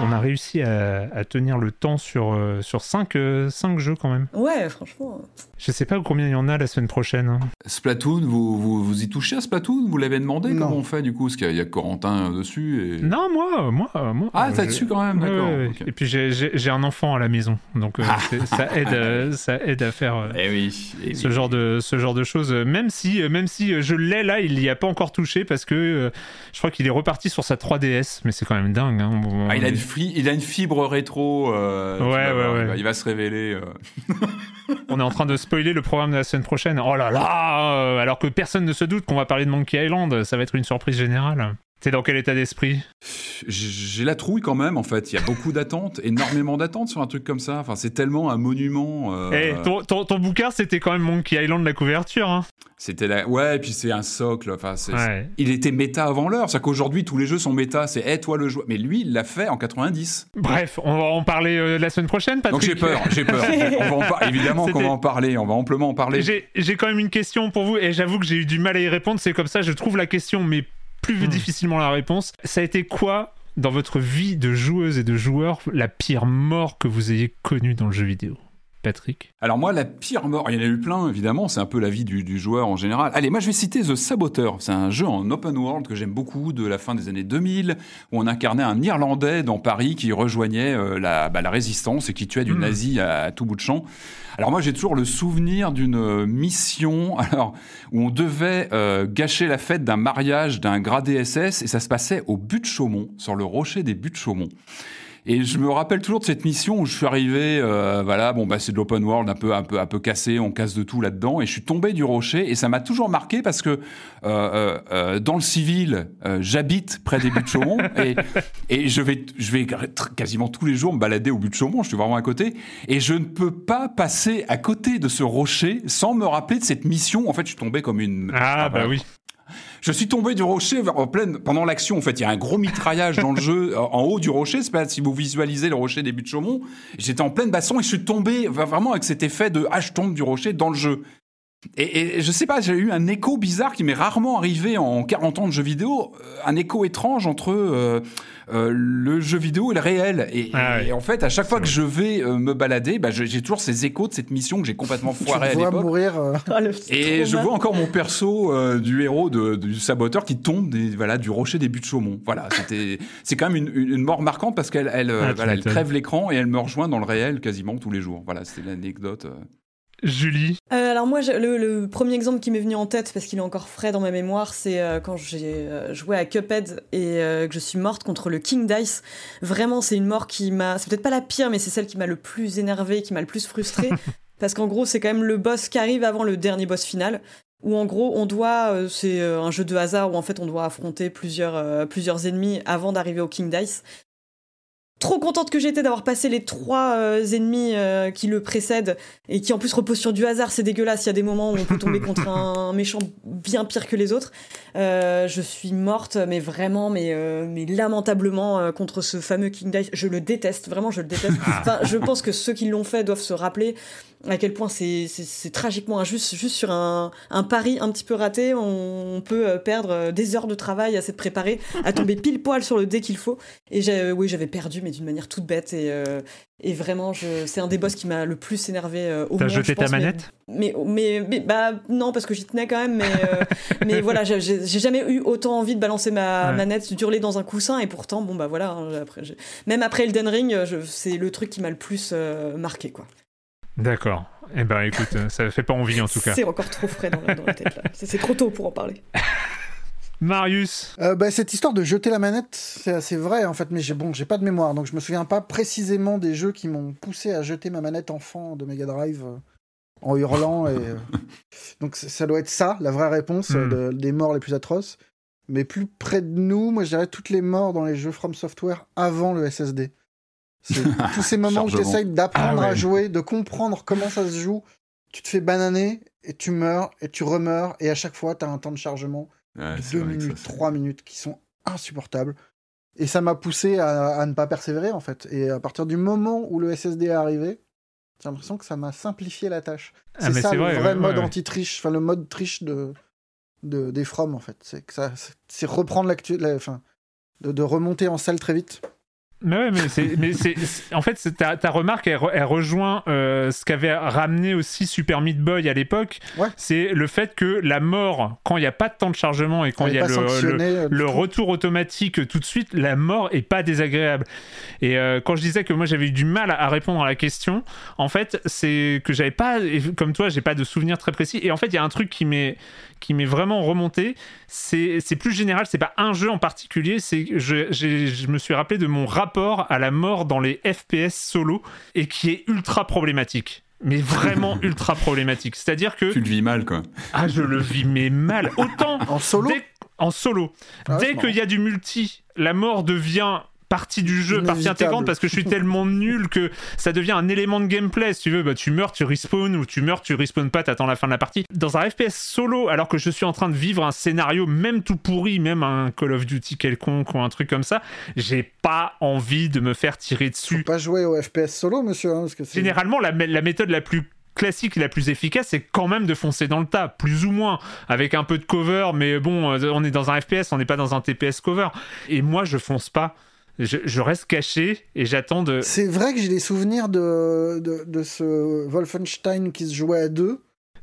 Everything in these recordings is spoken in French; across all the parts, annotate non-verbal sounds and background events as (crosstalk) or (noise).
On a réussi à, à tenir le temps sur, euh, sur 5 jeux quand même. Ouais, franchement. Je sais pas combien il y en a la semaine prochaine. hein. Splatoon, vous, vous, vous y touchez à Splatoon Vous l'avez demandé Comment on fait du coup? Parce qu'il y a- Corentin dessus et... Non, moi, moi, moi. Ah, t'as dessus quand même, d'accord. ouais, ouais. ok. Et puis j'ai- j'ai j'ai un enfant à la maison, donc euh, c'est- ça aide, euh, ça aide à faire euh, Eh oui. eh ce oui. genre de ce genre de choses. euh, Même si, euh, même si euh, je l'ai là, il y a pas encore touché parce que euh, je crois qu'il est reparti sur sa 3DS, mais c'est quand même dingue. hein. Bon, Ah, il, a une fi- il a une fibre rétro. euh, tu Ouais, vas ouais, voir, ouais. Il, va, il va se révéler. euh. (laughs) on est en train de spoiler le programme de la semaine prochaine. Oh là là euh, Alors que personne ne se doute qu'on va parler de Monkey Island, ça va être une surprise générale. T'es dans quel état d'esprit? J'ai la trouille quand même, en fait. Il y a beaucoup d'attentes, énormément d'attentes sur un truc comme ça. Enfin, c'est tellement un monument. euh, Eh, ton, ton, ton bouquin, c'était quand même Monkey Island la couverture. Hein. C'était la... Ouais, et puis c'est un socle. Enfin, c'est- Ouais. Il était méta avant l'heure. C'est-à-dire qu'aujourd'hui, tous les jeux sont méta. C'est, eh, toi le joueur. Mais lui, il l'a fait en 90. Bref, on va en parler euh, la semaine prochaine, Patrick. Donc j'ai peur, j'ai peur. (laughs) On va en par- Évidemment qu'on va en parler. On va amplement en parler. J'ai j'ai quand même une question pour vous et j'avoue que j'ai eu du mal à y répondre. C'est comme ça, je trouve la question, mais plus Hmm. difficilement la réponse. Ça a été quoi dans votre vie de joueuse et de joueur la pire mort que vous ayez connue dans le jeu vidéo? Patrick Alors moi, la pire mort, il y en a eu plein, évidemment, c'est un peu la vie du, du joueur en général. Allez, moi je vais citer The Saboteur, c'est un jeu en open world que j'aime beaucoup de la fin des années 2000, où on incarnait un Irlandais dans Paris qui rejoignait euh, la, bah, la résistance et qui tuait du Mhm. nazi à, à tout bout de champ. Alors moi j'ai toujours le souvenir d'une euh, mission (laughs) alors, où on devait euh, gâcher la fête d'un mariage d'un gradé SS et ça se passait au but de Chaumont, sur le rocher des buts de Chaumont. Et je me rappelle toujours de cette mission où je suis arrivé, euh, voilà, bon bah c'est de l'open world un peu un peu un peu cassé, on casse de tout là-dedans, et je suis tombé du rocher et ça m'a toujours marqué parce que euh, euh, dans le civil, j'habite près des buts de Chaumont (laughs) et et je vais je vais quasiment tous les jours me balader au but de Chaumont, je suis vraiment à côté et je ne peux pas passer à côté de ce rocher sans me rappeler de cette mission. En fait, je suis tombé comme une Ah, bah oui. Je suis tombé du rocher en pleine pendant l'action. En fait, il y a un gros mitraillage dans le jeu euh, en haut du rocher. C'est pas si vous visualisez le rocher des buts de Chaumont. J'étais en pleine basson et je suis tombé vraiment avec cet effet de ah je tombe du rocher dans le jeu. Et, et je sais pas, j'ai eu un écho bizarre qui m'est rarement arrivé en 40 ans de jeux vidéo, euh, un écho étrange entre euh, euh, le jeu vidéo et le réel. Et, Ah ouais. et en fait, à chaque fois que je vais euh, me balader, bah, j'ai toujours ces échos de cette mission que j'ai complètement foirée à vois l'époque. mourir. euh, (laughs) Ah, Et je vois encore mon perso euh, du héros de- du saboteur qui tombe des, voilà, du rocher des buts de Chaumont. Voilà, c'était, c'est quand même une, mort marquante parce qu'elle elle, Ah, voilà, elle crève l'écran et elle me rejoint dans le réel quasiment tous les jours. Voilà, c'était l'anecdote. Julie Euh, alors moi, le, le premier exemple qui m'est venu en tête, parce qu'il est encore frais dans ma mémoire, c'est euh, quand j'ai euh, joué à Cuphead et euh, que je suis morte contre le King Dice. Vraiment, c'est une mort qui m'a... C'est peut-être pas la pire, mais c'est celle qui m'a le plus énervée, qui m'a le plus frustrée. (laughs) parce qu'en gros, c'est quand même le boss qui arrive avant le dernier boss final. Où en gros, on doit... euh, c'est euh, un jeu de hasard où en fait, on doit affronter plusieurs, euh, plusieurs ennemis avant d'arriver au King Dice. Trop contente que j'étais d'avoir passé les trois euh, ennemis euh, qui le précèdent et qui en plus reposent sur du hasard. C'est dégueulasse. Il y a des moments où on peut tomber contre un méchant bien pire que les autres. Euh, je suis morte, mais vraiment, mais, mais lamentablement contre ce fameux King Dice. Je le déteste, vraiment, je le déteste. Enfin, je pense que ceux qui l'ont fait doivent se rappeler à quel point c'est tragiquement injuste. Juste sur un, un, pari un petit peu raté, on, peut perdre des heures de travail à s'être préparé, à tomber pile poil sur le dé qu'il faut. Et oui, j'avais perdu, d'une manière toute bête. Et, euh, et vraiment, c'est un des boss qui m'a le plus énervé euh, au T'as jeté ta manette? mais, mais, mais, bah non, parce que j'y tenais quand même. Mais, euh, (laughs) mais voilà, j'ai jamais eu autant envie de balancer ma manette, d'hurler dans un coussin. Et pourtant, bon bah voilà, hein, après, même après Elden Ring, c'est le truc qui m'a le plus marqué, quoi. D'accord. Eh ben écoute, ça fait pas envie en tout cas. C'est encore trop frais dans dans la tête là. C'est trop tôt pour en parler. (laughs) Marius euh, bah, Cette histoire de jeter la manette, c'est assez vrai en fait, mais j'ai bon, j'ai pas de mémoire, donc je me souviens pas précisément des jeux qui m'ont poussé à jeter ma manette enfant de Mega Drive euh, en hurlant. et, euh, (laughs) donc ça doit être ça, la vraie réponse hmm. des morts les plus atroces. Mais plus près de nous, moi je dirais toutes les morts dans les jeux From Software avant le SSD. C'est (laughs) tous ces moments où tu essayes d'apprendre ah à jouer, de comprendre comment ça se joue. Tu te fais bananer et tu meurs et tu remeurs et à chaque fois tu as un temps de chargement deux minutes, trois minutes qui sont insupportables. Et ça m'a poussé à, ne pas persévérer en fait. Et à partir du moment où le SSD est arrivé, j'ai l'impression que ça m'a simplifié la tâche. Ah, c'est ça le vrai, mode anti-triche, enfin le mode triche de, de des From en fait. C'est que ça, c'est reprendre l'actu, de, de remonter en salle très vite. Mais ouais, mais c'est, mais c'est, en fait, ta, ta, remarque, elle, rejoint euh, ce qu'avait ramené aussi Super Meat Boy à l'époque. C'est le fait que la mort, quand il n'y a pas de temps de chargement et quand il y a le, euh, le, retour automatique tout de suite, la mort est pas désagréable. Et euh, quand je disais que moi j'avais eu du mal à, répondre à la question, en fait, c'est que j'avais pas, comme toi, j'ai pas de souvenir très précis. Et en fait, il y a un truc qui m'est qui m'est vraiment remonté. C'est plus général, c'est pas un jeu en particulier, c'est je, je me suis rappelé de mon rapport à la mort dans les FPS solo et qui est ultra problématique mais vraiment (laughs) ultra problématique. C'est-à-dire que tu le vis mal quoi. Ah, je le vis mais mal. Autant en solo. en solo. Ah dès qu'il y a du multi, la mort devient partie du jeu, partie intégrante, parce que je suis (laughs) tellement nul que ça devient un élément de gameplay. Si tu veux, bah, tu meurs, tu respawn, ou tu meurs, tu respawn pas, t'attends la fin de la partie. Dans un FPS solo, alors que je suis en train de vivre un scénario, même tout pourri, même un Call of Duty quelconque ou un truc comme ça, j'ai pas envie de me faire tirer dessus. Faut pas jouer au FPS solo, monsieur. Hein, Généralement, la, la méthode la plus classique et la plus efficace, c'est quand même de foncer dans le tas, plus ou moins, avec un peu de cover, mais bon, euh, on est dans un FPS, on n'est pas dans un TPS cover. Et moi, je fonce pas je, reste caché et j'attends de. C'est vrai que j'ai des souvenirs de, de, de, ce Wolfenstein qui se jouait à deux.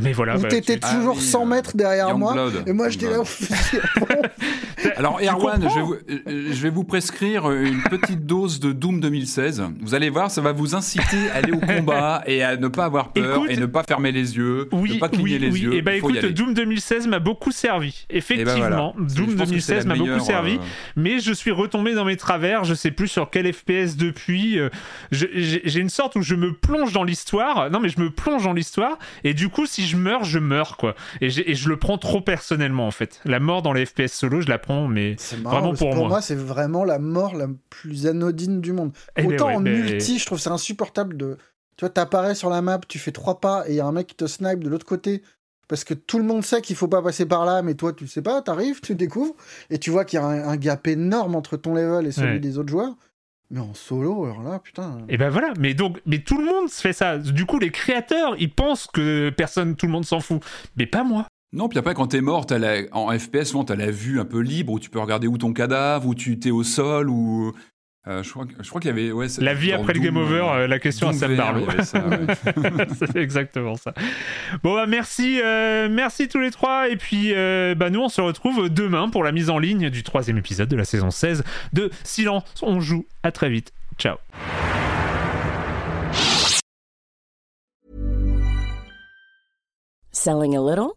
Mais voilà. Où bah, t'étais toujours 100 mètres derrière moi. Et moi, j'étais là. (laughs) Alors, Erwan, je vais, vous, je vais, vous, prescrire une petite dose de Doom 2016. Vous allez voir, ça va vous inciter à aller au combat (laughs) et à ne pas avoir peur et ne pas fermer les yeux, oui, ne pas cligner les yeux. Et bah écoute, Doom 2016 m'a beaucoup servi. Ben Effectivement, Doom 2016 m'a beaucoup servi. Euh, mais je suis retombé dans mes travers. Je sais plus sur quel FPS depuis. Euh, j'ai une sorte où je me plonge dans l'histoire. Non, mais je me plonge dans l'histoire. Et du coup, si je meurs, je meurs, quoi. Et, et, je le prends trop personnellement, en fait. La mort dans les FPS solo, je la prends, mais vraiment pour, pour moi. c'est vraiment la mort la plus anodine du monde. Eh ben Autant en multi, je trouve c'est insupportable de. Tu vois, t'apparais sur la map, tu fais trois pas et il y a un mec qui te snipe de l'autre côté parce que tout le monde sait qu'il faut pas passer par là, mais toi tu sais pas, t'arrives, tu découvres et tu vois qu'il y a un, gap énorme entre ton level et celui des autres joueurs. Mais en solo, alors là, putain. Et ben voilà, mais donc, mais tout le monde fait ça. Du coup, les créateurs, ils pensent que personne, tout le monde s'en fout. Mais pas moi. Non, puis après, quand t'es mort, as la... en FPS, souvent, t'as la vue un peu libre où tu peux regarder où ton cadavre, où tu t'es au sol, ou. Euh, je crois, je crois qu'il y avait. Ouais, la vie après le game over, euh, la question à Sam Barlow. (laughs) c'est exactement ça. Bon, bah, merci, euh, merci tous les trois. Et puis, bah, nous, on se retrouve demain pour la mise en ligne du troisième épisode de la saison 16 de Silence, on joue. À très vite. Ciao. Selling a little